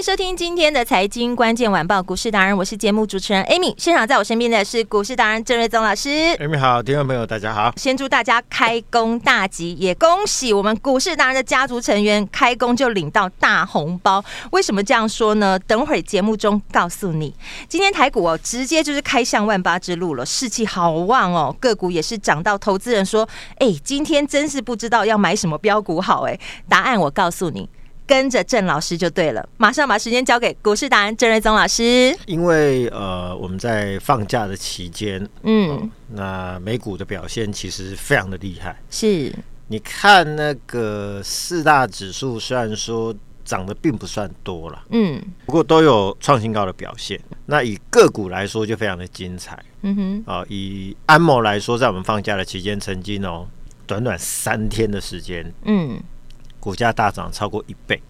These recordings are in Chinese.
迎收听今天的财经关键晚报股市达人，我是节目主持人 Amy。现场在我身边的是股市达人郑瑞宗老师。Amy 好，听众朋友大家好。先祝大家开工大吉，也恭喜我们股市达人的家族成员开工就领到大红包。为什么这样说呢？等会儿节目中告诉你。今天台股哦，直接就是开向万八之路了，士气好旺哦，个股也是涨到投资人说：“哎，今天真是不知道要买什么标股好。”哎，答案我告诉你。跟着郑老师就对了，马上把时间交给股市达人郑瑞宗老师。因为呃，我们在放假的期间，嗯、呃，那美股的表现其实非常的厉害。是，你看那个四大指数，虽然说涨得并不算多了，嗯，不过都有创新高的表现。那以个股来说，就非常的精彩。嗯哼，啊、呃，以安某来说，在我们放假的期间，曾经哦，短短三天的时间，嗯。股价大涨超过一倍，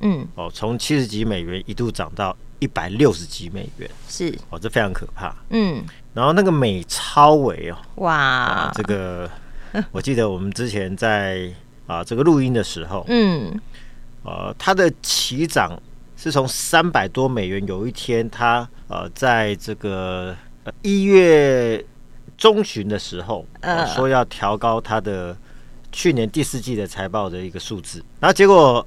嗯，哦，从七十几美元一度涨到一百六十几美元，是。哦，这非常可怕，嗯。然后那个美超维哦，哇，这个 我记得我们之前在啊这个录音的时候，嗯，呃，它的起涨是从三百多美元，有一天它呃在这个一月中旬的时候，呃，说要调高它的。去年第四季的财报的一个数字，然后结果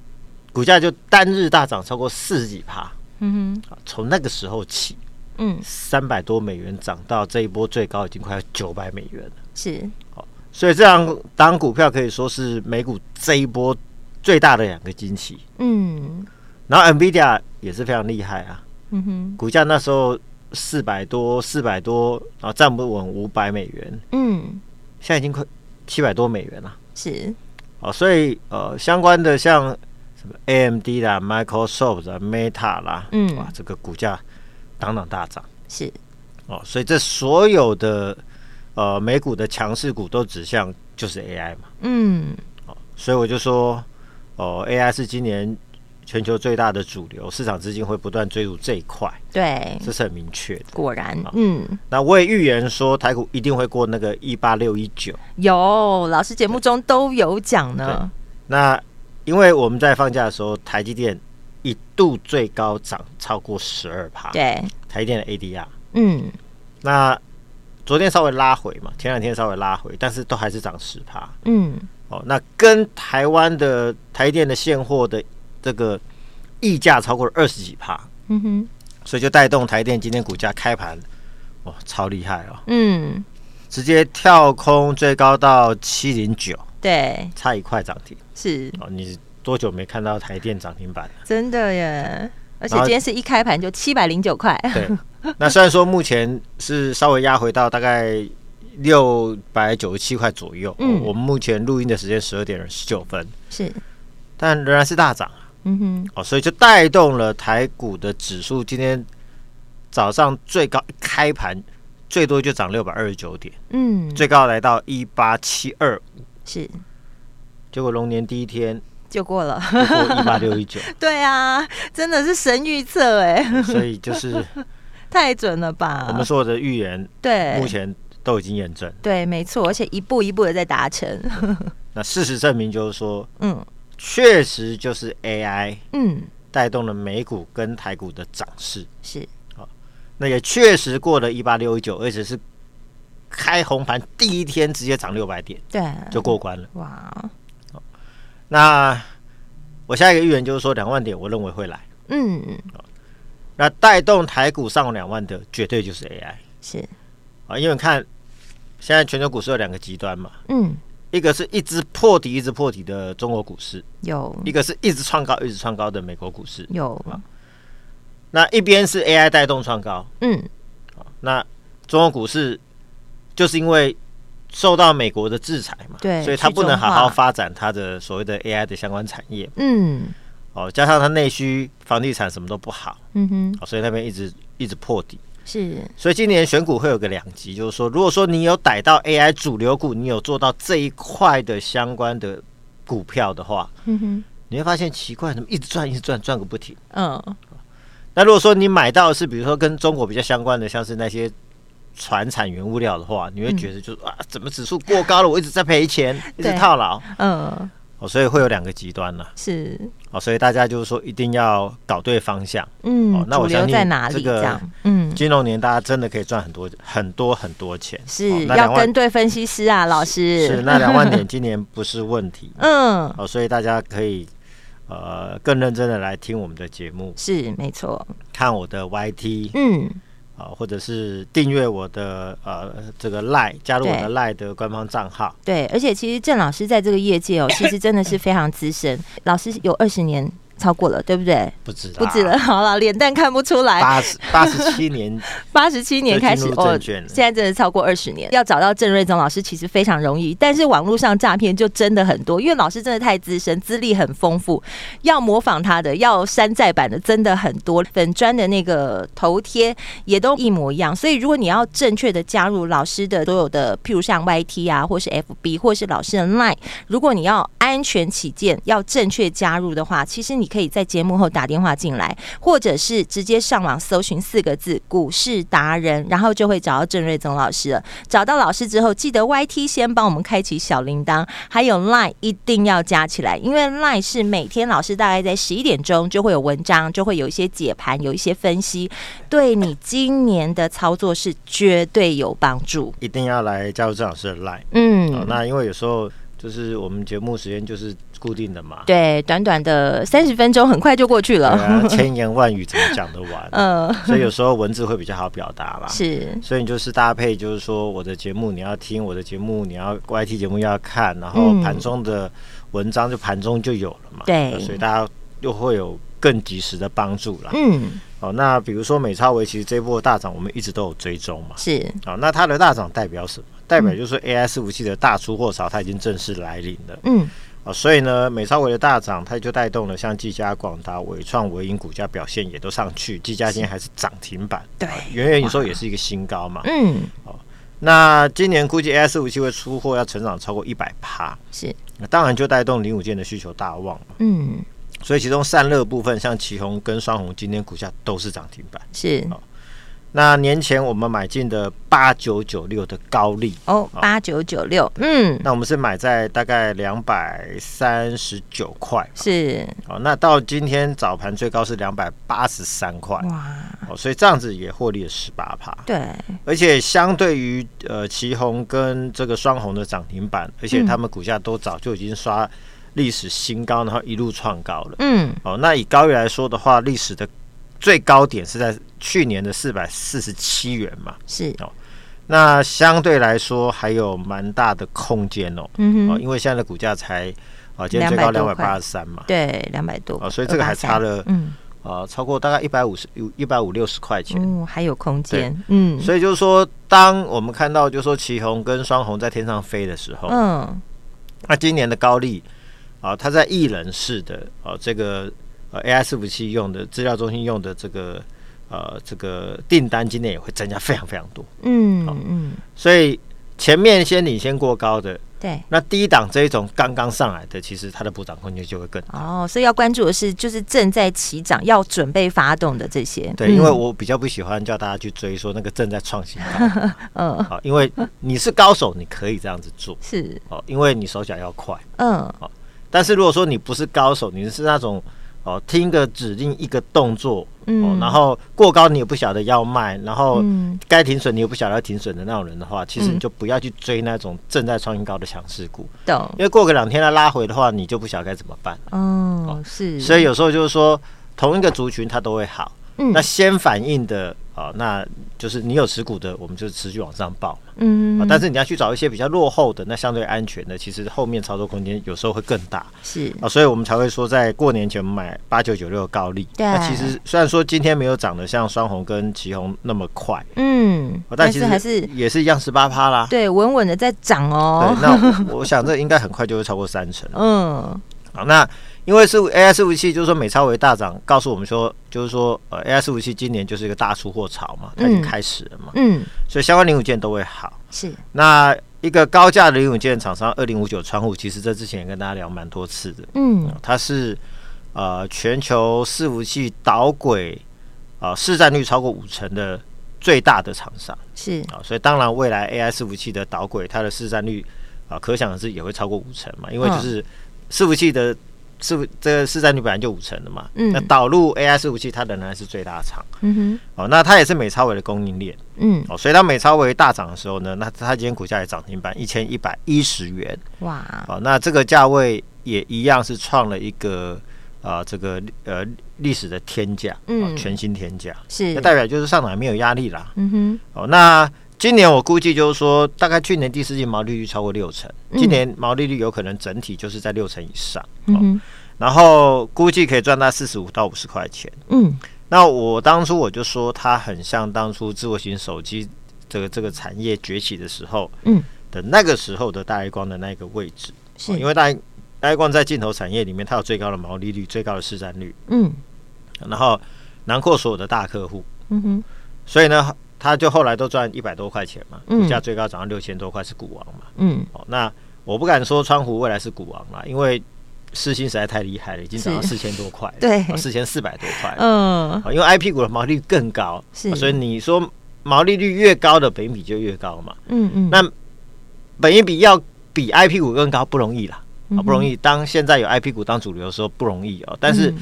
股价就单日大涨超过四十几趴，嗯哼，从那个时候起，嗯，三百多美元涨到这一波最高已经快要九百美元了，是，好，所以这样当股票可以说是美股这一波最大的两个惊奇，嗯，然后 NVIDIA 也是非常厉害啊，嗯哼，股价那时候四百多四百多，然后站不稳五百美元，嗯，现在已经快七百多美元了。是，哦，所以呃，相关的像什么 AMD 啦、Microsoft 啦、Meta 啦，嗯，哇，这个股价当当大涨，是，哦，所以这所有的呃美股的强势股都指向就是 AI 嘛，嗯，哦，所以我就说，哦，AI 是今年。全球最大的主流市场资金会不断追逐这一块，对，这是很明确的。果然，嗯，那我也预言说台股一定会过那个一八六一九。有老师节目中都有讲呢。那因为我们在放假的时候，台积电一度最高涨超过十二趴。对，台积电的 ADR，嗯，那昨天稍微拉回嘛，前两天稍微拉回，但是都还是涨十趴。嗯，哦，那跟台湾的台积电的现货的。这个溢价超过了二十几帕，嗯哼，所以就带动台电今天股价开盘，哇，超厉害哦，嗯，直接跳空最高到七零九，对，差一块涨停，是。哦，你多久没看到台电涨停板了？真的耶，而且今天是一开盘就七百零九块，对，那虽然说目前是稍微压回到大概六百九十七块左右，嗯，我们目前录音的时间十二点十九分，是，但仍然是大涨。嗯哼，哦，所以就带动了台股的指数，今天早上最高一开盘最多就涨六百二十九点，嗯，最高来到一八七二五，是，结果龙年第一天就过了，过一八六一九，对啊，真的是神预测哎，所以就是 太准了吧？我们所有的预言，对，目前都已经验证，对，没错，而且一步一步的在达成。那事实证明就是说，嗯。确实就是 AI，嗯，带动了美股跟台股的涨势，是，好，那也确实过了一八六一九，而且是开红盘第一天直接涨六百点，对，就过关了，哇，好，那我下一个预言就是说两万点，我认为会来，嗯，那带动台股上两万的绝对就是 AI，是，啊，因为看现在全球股市有两个极端嘛，嗯。一个是一直破底、一直破底的中国股市，有；一个是一直创高、一直创高的美国股市，有。那一边是 AI 带动创高，嗯，那中国股市就是因为受到美国的制裁嘛，对，所以它不能好好发展它的所谓的 AI 的相关产业。嗯，哦，加上它内需房地产什么都不好，嗯哼，哦，所以那边一直一直破底。是，所以今年选股会有个两极，就是说，如果说你有逮到 AI 主流股，你有做到这一块的相关的股票的话，嗯哼，你会发现奇怪，怎么一直赚，一直赚，赚个不停。嗯，那如果说你买到的是比如说跟中国比较相关的，像是那些传产原物料的话，你会觉得就是、嗯、啊，怎么指数过高了，我一直在赔钱，一直套牢。嗯。哦，所以会有两个极端呢。是哦，所以大家就是说一定要搞对方向。嗯，哦，那我相信在哪里？这个嗯，金融年大家真的可以赚很多很多很多钱。是、哦、要跟对分析师啊，老师。是那两万点今年不是问题。嗯，哦，所以大家可以呃更认真的来听我们的节目。是没错。看我的 YT。嗯。啊，或者是订阅我的呃这个 Line，加入我的 Line 的官方账号。对，而且其实郑老师在这个业界哦，其实真的是非常资深，老师有二十年。超过了，对不对？不止，不止了。好了，脸蛋看不出来。八十八十七年，八十七年 开始哦，现在真的超过二十年。要找到郑瑞宗老师其实非常容易，但是网络上诈骗就真的很多，因为老师真的太资深，资历很丰富，要模仿他的，要山寨版的，真的很多。粉砖的那个头贴也都一模一样，所以如果你要正确的加入老师的所有的，譬如像 YT 啊，或是 FB，或是老师的 Line，如果你要安全起见，要正确加入的话，其实你。可以在节目后打电话进来，或者是直接上网搜寻四个字“股市达人”，然后就会找到郑瑞宗老师了。找到老师之后，记得 YT 先帮我们开启小铃铛，还有 Line 一定要加起来，因为 Line 是每天老师大概在十一点钟就会有文章，就会有一些解盘，有一些分析，对你今年的操作是绝对有帮助。一定要来加入郑老师的 Line。嗯、哦，那因为有时候就是我们节目时间就是。固定的嘛，对，短短的三十分钟，很快就过去了。啊、千言万语怎么讲得完？嗯，所以有时候文字会比较好表达啦。是，所以你就是搭配，就是说我的节目你要听，我的节目你要 YT 节目要看，然后盘中的文章就盘中就有了嘛。对、嗯，所以大家又会有更及时的帮助啦。嗯，哦，那比如说美超维，其实这波大涨我们一直都有追踪嘛。是，好，那它的大涨代表什么？代表就是说 AI 伺服器的大出货潮，它已经正式来临了。嗯。啊，所以呢，美超伟的大涨，它就带动了像技嘉、广达、伟创、伟影股价表现也都上去。技嘉今天还是涨停板，对，远远你说也是一个新高嘛。嗯，哦，那今年估计 AI 伺服器会出货要成长超过一百趴，是，那当然就带动零五件的需求大旺嘛。嗯，所以其中散热部分，像奇宏跟双鸿今天股价都是涨停板，是。哦那年前我们买进的八九九六的高利。哦，八九九六，嗯，那我们是买在大概两百三十九块，是，哦，那到今天早盘最高是两百八十三块，哇，哦，所以这样子也获利了十八趴，对，而且相对于呃旗红跟这个双红的涨停板，而且他们股价都早就已经刷历史新高，然后一路创高了，嗯，哦，那以高力来说的话，历史的。最高点是在去年的四百四十七元嘛，是。哦，那相对来说还有蛮大的空间哦，嗯哼，哦，因为现在的股价才啊，今天最高两百八十三嘛，对，两百多，啊，所以这个还差了，嗯，啊，超过大概一百五十一百五六十块钱，嗯，还有空间，嗯，所以就是说，当我们看到就是说奇鋐跟双红在天上飞的时候，嗯，那今年的高丽啊，它在艺人式的啊这个。呃，AI 伺服器用的资料中心用的这个呃这个订单今年也会增加非常非常多，嗯嗯，所以前面先领先过高的，对，那低档这一种刚刚上来的，其实它的补涨空间就会更大哦。所以要关注的是，就是正在起涨、要准备发动的这些。对，因为我比较不喜欢叫大家去追说那个正在创新高，嗯，好，因为你是高手，你可以这样子做，是哦，因为你手脚要快，嗯，好，但是如果说你不是高手，你是那种。哦，听个指令一个动作，嗯、哦，然后过高你也不晓得要卖，然后该停损你也不晓得要停损的那种人的话，其实你就不要去追那种正在创新高的强势股，懂、嗯？因为过个两天它拉回的话，你就不晓得该怎么办。哦，是，所以有时候就是说，同一个族群它都会好，嗯，那先反应的啊，那就是你有持股的，我们就持续往上报。嗯，但是你要去找一些比较落后的，那相对安全的，其实后面操作空间有时候会更大。是啊，所以我们才会说，在过年前买八九九六高利。对，那其实虽然说今天没有涨得像双红跟旗红那么快，嗯，但其实还是也是一样十八趴啦。对，稳稳的在涨哦。对，那我，我想这应该很快就会超过三成。嗯，好，那。因为是 AI 伺服器，就是说美超维大涨，告诉我们说，就是说呃 AI 伺服器今年就是一个大出货潮嘛，它已经开始了嘛，嗯，所以相关零五件都会好。是，那一个高价的零五件厂商二零五九窗户，其实这之前也跟大家聊蛮多次的，嗯，它是呃全球伺服器导轨啊市占率超过五成的最大的厂商，是。啊，所以当然未来 AI 伺服器的导轨它的市占率啊，可想而知也会超过五成嘛，因为就是伺服器的。是不这个市占率本来就五成的嘛？嗯，那导入 AI 伺服器，它仍然是最大厂。嗯哼，哦，那它也是美超微的供应链。嗯，哦，所以当美超微大涨的时候呢，那它今天股价也涨停板一千一百一十元。哇！哦，那这个价位也一样是创了一个啊、呃，这个呃历史的天价，嗯，全新天价，是，那代表就是上涨没有压力啦。嗯哼，哦，那。今年我估计就是说，大概去年第四季毛利率超过六成，今年毛利率有可能整体就是在六成以上。嗯，然后估计可以赚到四十五到五十块钱。嗯，那我当初我就说，它很像当初智慧型手机这个这个产业崛起的时候，嗯，的那个时候的大爱光的那个位置，是因为大大爱光在镜头产业里面，它有最高的毛利率、最高的市占率。嗯，然后囊括所有的大客户。嗯哼，所以呢。他就后来都赚一百多块钱嘛，股价最高涨到六千多块，是股王嘛。嗯，哦，那我不敢说川湖未来是股王啦，因为世芯实在太厉害了，已经涨到四千多块，对，四千四百多块。嗯，因为 IP 股的毛利率更高，是，所以你说毛利率越高的本益比就越高嘛。嗯嗯，那本益比要比 IP 股更高不容易啦，啊，不容易。当现在有 IP 股当主流的时候不容易哦，但是。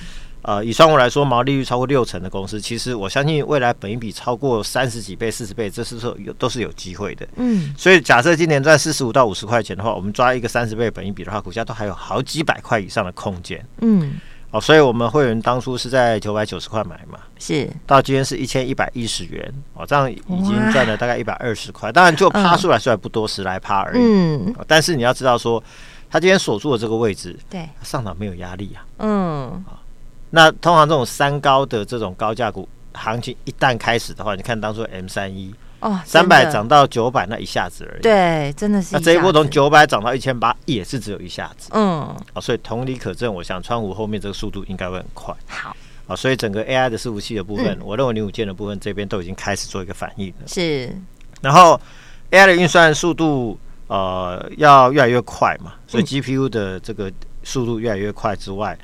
呃，以双红来说，毛利率超过六成的公司，其实我相信未来本一比超过三十几倍、四十倍，这是说有都是有机会的。嗯，所以假设今年赚四十五到五十块钱的话，我们抓一个三十倍本一比的话，股价都还有好几百块以上的空间。嗯，哦，所以我们会员当初是在九百九十块买嘛，是到今天是一千一百一十元，哦，这样已经赚了大概一百二十块。当然就趴数来说还不多，十来趴而已。嗯，但是你要知道说，他今天锁住的这个位置，对，上涨没有压力啊。嗯。那通常这种三高的这种高价股行情一旦开始的话，你看当初 M 三一哦，三百涨到九百那一下子而已，对，真的是。那这一波从九百涨到一千八也是只有一下子，嗯，哦，所以同理可证，我想川股后面这个速度应该会很快。好，啊，所以整个 AI 的伺服器的部分，嗯、我认为零五件的部分这边都已经开始做一个反应了。是，然后 AI 的运算速度呃要越来越快嘛，所以 GPU 的这个速度越来越快之外。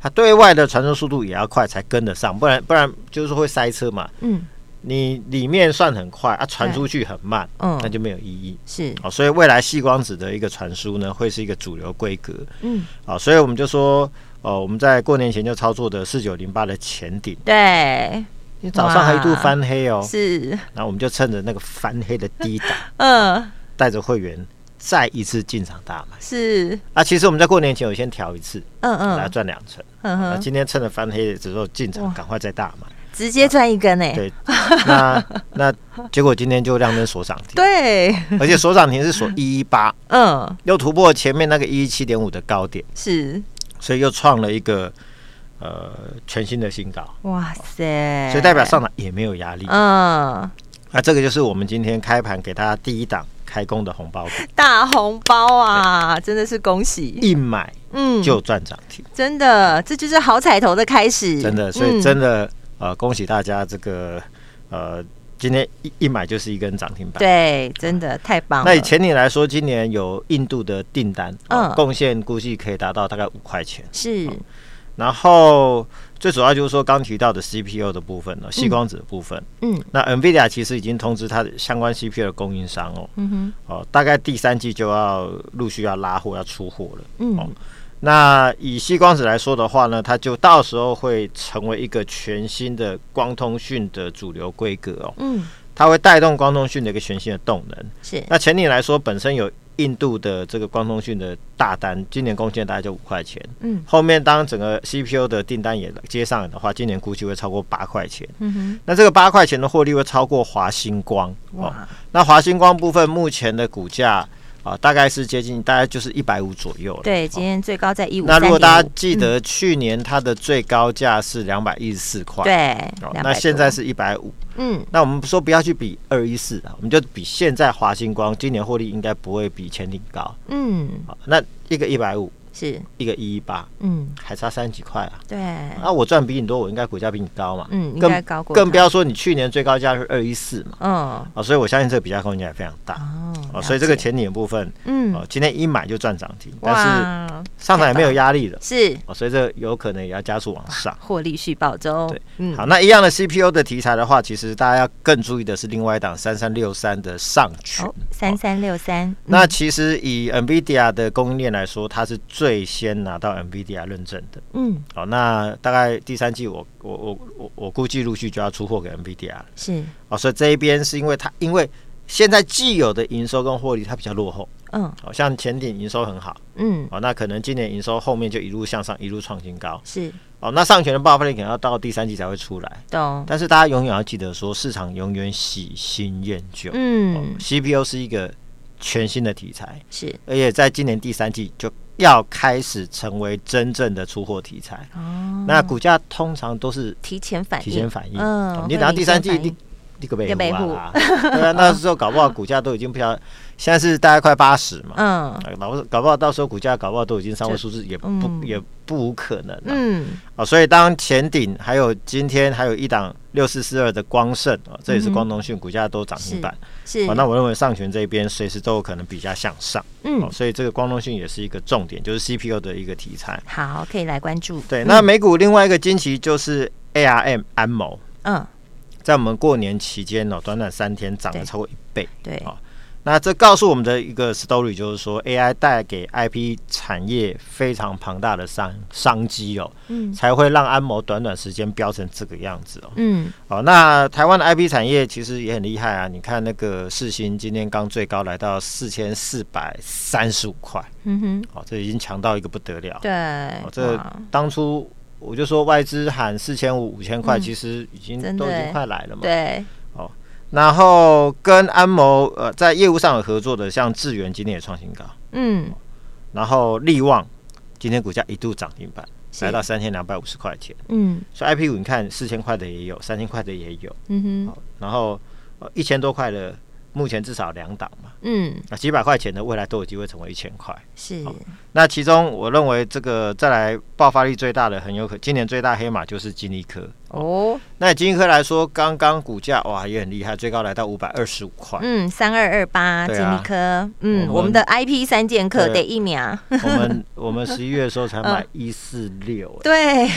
它对外的传输速度也要快才跟得上，不然不然就是会塞车嘛。嗯，你里面算很快啊，传出去很慢，嗯，那就没有意义。是，哦，所以未来细光子的一个传输呢，会是一个主流规格。嗯，好，所以我们就说，哦，我们在过年前就操作的四九零八的前顶，对，你早上还一度翻黑哦，是，然后我们就趁着那个翻黑的低档，嗯，带着会员。再一次进场大买。是。啊，其实我们在过年前有先调一次，嗯嗯，来赚两成，嗯哼，那今天趁着翻黑的时候进场，赶快再大买，直接赚一根诶，对，那那结果今天就亮灯锁涨停，对，而且锁涨停是锁 一一八，嗯，又突破前面那个一一七点五的高点，是，所以又创了一个呃全新的新高，哇塞，所以代表上涨也没有压力，嗯，那这个就是我们今天开盘给大家第一档。开工的红包股，大红包啊！真的是恭喜，一买嗯。就赚涨停，真的，这就是好彩头的开始，真的，所以真的、嗯、呃恭喜大家这个呃今天一一买就是一根涨停板，对，真的太棒了。那以前年来说，今年有印度的订单，嗯，贡献估计可以达到大概五块钱，是。然后最主要就是说刚提到的 CPU 的部分呢，矽光子的部分，嗯，那 NVIDIA 其实已经通知它的相关 CPU 的供应商哦，嗯哼，哦，大概第三季就要陆续要拉货要出货了，嗯，哦，那以矽光子来说的话呢，它就到时候会成为一个全新的光通讯的主流规格哦，嗯，它会带动光通讯的一个全新的动能，是。那前年来说本身有印度的这个光通讯的大单，今年贡献大概就五块钱。嗯，后面当整个 CPU 的订单也接上来的话，今年估计会超过八块钱。嗯哼，那这个八块钱的获利会超过华星光。哇，哦、那华星光部分目前的股价。啊，大概是接近，大概就是一百五左右了。对，今天最高在一五。那如果大家记得去年它的最高价是两百一十四块，对，那现在是一百五。嗯，那我们说不要去比二一四啊，我们就比现在华星光今年获利应该不会比前顶高。嗯，好，那一个一百五。是一个一一八，嗯，还差三十几块啊。对，那我赚比你多，我应该股价比你高嘛。嗯，应该高过。更不要说你去年最高价是二一四嘛。嗯，啊，所以我相信这个比价空间也非常大。哦，所以这个前景的部分，嗯，哦，今天一买就赚涨停，但是上涨也没有压力了。是，哦，所以这有可能也要加速往上，获利续抱中。对，嗯，好，那一样的 CPU 的题材的话，其实大家要更注意的是另外一档三三六三的上群。三三六三。那其实以 NVIDIA 的供应链来说，它是最先拿到 NVIDIA 认证的，嗯，好，那大概第三季我我我我我估计陆续就要出货给 NVIDIA 了，是，哦，所以这一边是因为它因为现在既有的营收跟获利它比较落后，嗯，好像前顶营收很好，嗯，哦，那可能今年营收后面就一路向上，一路创新高，是，哦，那上权的爆发力可能要到第三季才会出来，懂，但是大家永远要记得说，市场永远喜新厌旧，嗯，CPU 是一个全新的题材，是，而且在今年第三季就。要开始成为真正的出货题材，哦，那股价通常都是提前反应，提前反应。嗯，你等到第三季，你你可别护啊，对啊，那时候搞不好股价都已经不晓得。现在是大概快八十嘛，嗯，搞不搞不好到时候股价搞不好都已经三位数字，也不、嗯、也不无可能，嗯，啊，所以当前顶还有今天还有一档六四四二的光胜啊，这也是光通讯股价都涨停板，是，是。啊，那我认为上权这边随时都有可能比较向上，嗯，所以这个光通讯也是一个重点，就是 CPU 的一个题材，好，可以来关注。对，那美股另外一个惊奇就是 ARM 安谋，嗯，在我们过年期间呢，短短三天涨了超过一倍，对，啊。那这告诉我们的一个 story 就是说，AI 带给 IP 产业非常庞大的商商机哦，嗯，才会让安谋短短时间飙成这个样子哦，嗯，好，那台湾的 IP 产业其实也很厉害啊，你看那个世芯今天刚最高来到四千四百三十五块，嗯哼，哦，这已经强到一个不得了，对，哦，这当初我就说外资喊四千五五千块，其实已经都已经快来了嘛，对。然后跟安谋呃在业务上有合作的，像智源今天也创新高，嗯，然后力旺今天股价一度涨停板，是。来到三千两百五十块钱，嗯，所以 IP 股你看四千块的也有，三千块的也有，嗯哼，然后一千多块的。目前至少两档嘛，嗯，那几百块钱的未来都有机会成为一千块，是。那其中我认为这个再来爆发力最大的，很有可今年最大黑马就是金立科。哦。那金立科来说，刚刚股价哇也很厉害，最高来到五百二十五块，嗯，三二二八金立科，嗯，我们的 IP 三剑客得一秒。我们我们十一月的时候才买 一四六，对。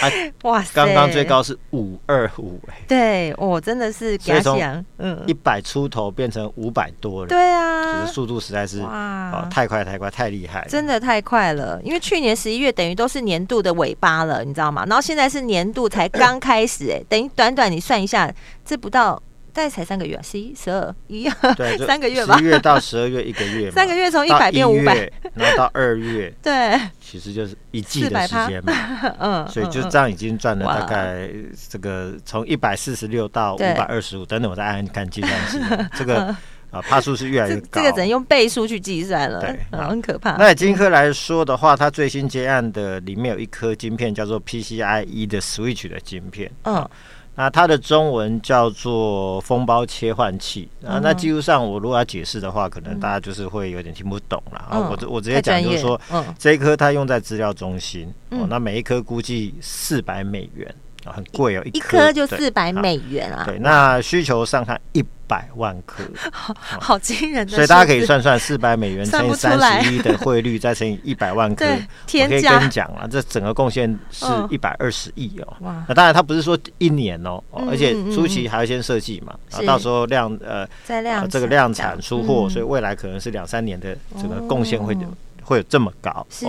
啊、哇塞！刚刚最高是五二五哎，对，我、哦、真的是给他讲，嗯，一百出头变成五百多了，对啊，就是速度实在是哇、啊，太快太快太厉害，真的太快了。因为去年十一月等于都是年度的尾巴了，你知道吗？然后现在是年度才刚开始哎，等于短短你算一下，这不到。大概才三个月，十一、十二、一，对，三个月吧。十一月到十二月一个月，三个月从一百变五百，然后到二月，对，其实就是一季的时间嘛。嗯，所以就这样已经赚了大概这个从一百四十六到五百二十五，等等，我再按按看计算器，这个啊，帕数是越来越高。这个只能用倍数去计算了，对，很可怕。那金科来说的话，它最新接案的里面有一颗晶片叫做 PCIe 的 Switch 的晶片，嗯。那它的中文叫做封包切换器啊，那技术上我如果要解释的话，可能大家就是会有点听不懂了啊。我我直接讲就是说，这一颗它用在资料中心，哦，那每一颗估计四百美元。啊，很贵哦，一颗就四百美元啊。对，那需求上看一百万颗，好好惊人的。所以大家可以算算，四百美元乘以三十一的汇率，再乘以一百万颗，我可以跟你讲啊，这整个贡献是一百二十亿哦。哇，那当然它不是说一年哦，而且初期还要先设计嘛，啊，到时候量呃，再量这个量产出货，所以未来可能是两三年的这个贡献会会有这么高。是，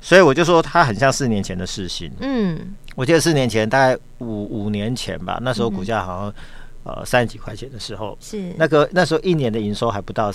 所以我就说它很像四年前的世芯。嗯。我记得四年前，大概五五年前吧，那时候股价好像呃三十几块钱的时候，是那个那时候一年的营收还不到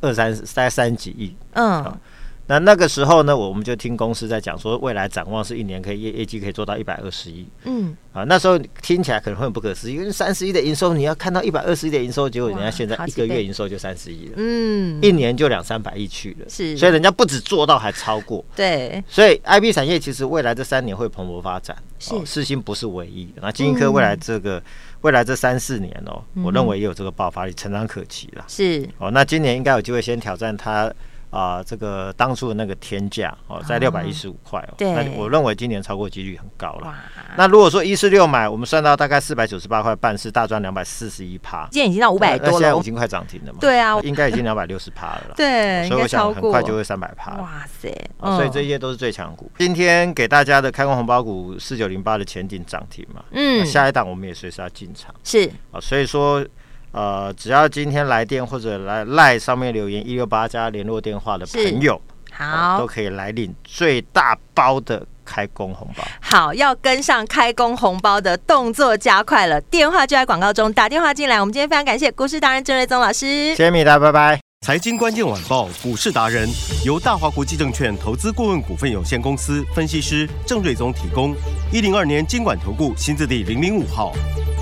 二三三十几亿，嗯。那那个时候呢，我们就听公司在讲说，未来展望是一年可以业业绩可以做到一百二十亿。嗯，啊，那时候听起来可能会很不可思议，因为三十亿的营收，你要看到一百二十亿的营收，结果人家现在一个月营收就三十亿了，嗯，一年就两三百亿去了，是，所以人家不止做到，还超过。对，所以 IB 产业其实未来这三年会蓬勃发展，是，世芯不是唯一。那晶心科未来这个未来这三四年哦，我认为也有这个爆发力，成长可期了。是，哦，那今年应该有机会先挑战它。啊，这个当初的那个天价哦，在六百一十五块哦，对，那我认为今年超过几率很高了。那如果说一四六买，我们算到大概四百九十八块半，是大赚两百四十一趴。现在已经到五百多了，现在已经快涨停了嘛？对啊，应该已经两百六十趴了啦。对，所以我想很快就会三百趴。哇塞！所以这些都是最强股。今天给大家的开工红包股四九零八的前顶涨停嘛？嗯，下一档我们也随时要进场。是啊，所以说。呃，只要今天来电或者来赖上面留言一六八加联络电话的朋友，好、呃，都可以来领最大包的开工红包。好，要跟上开工红包的动作加快了，电话就在广告中，打电话进来。我们今天非常感谢股市达人郑瑞宗老师，谢谢米达，拜拜。财经关键晚报股市达人由大华国际证券投资顾问股份有限公司分析师郑瑞宗提供，一零二年经管投顾新字第零零五号。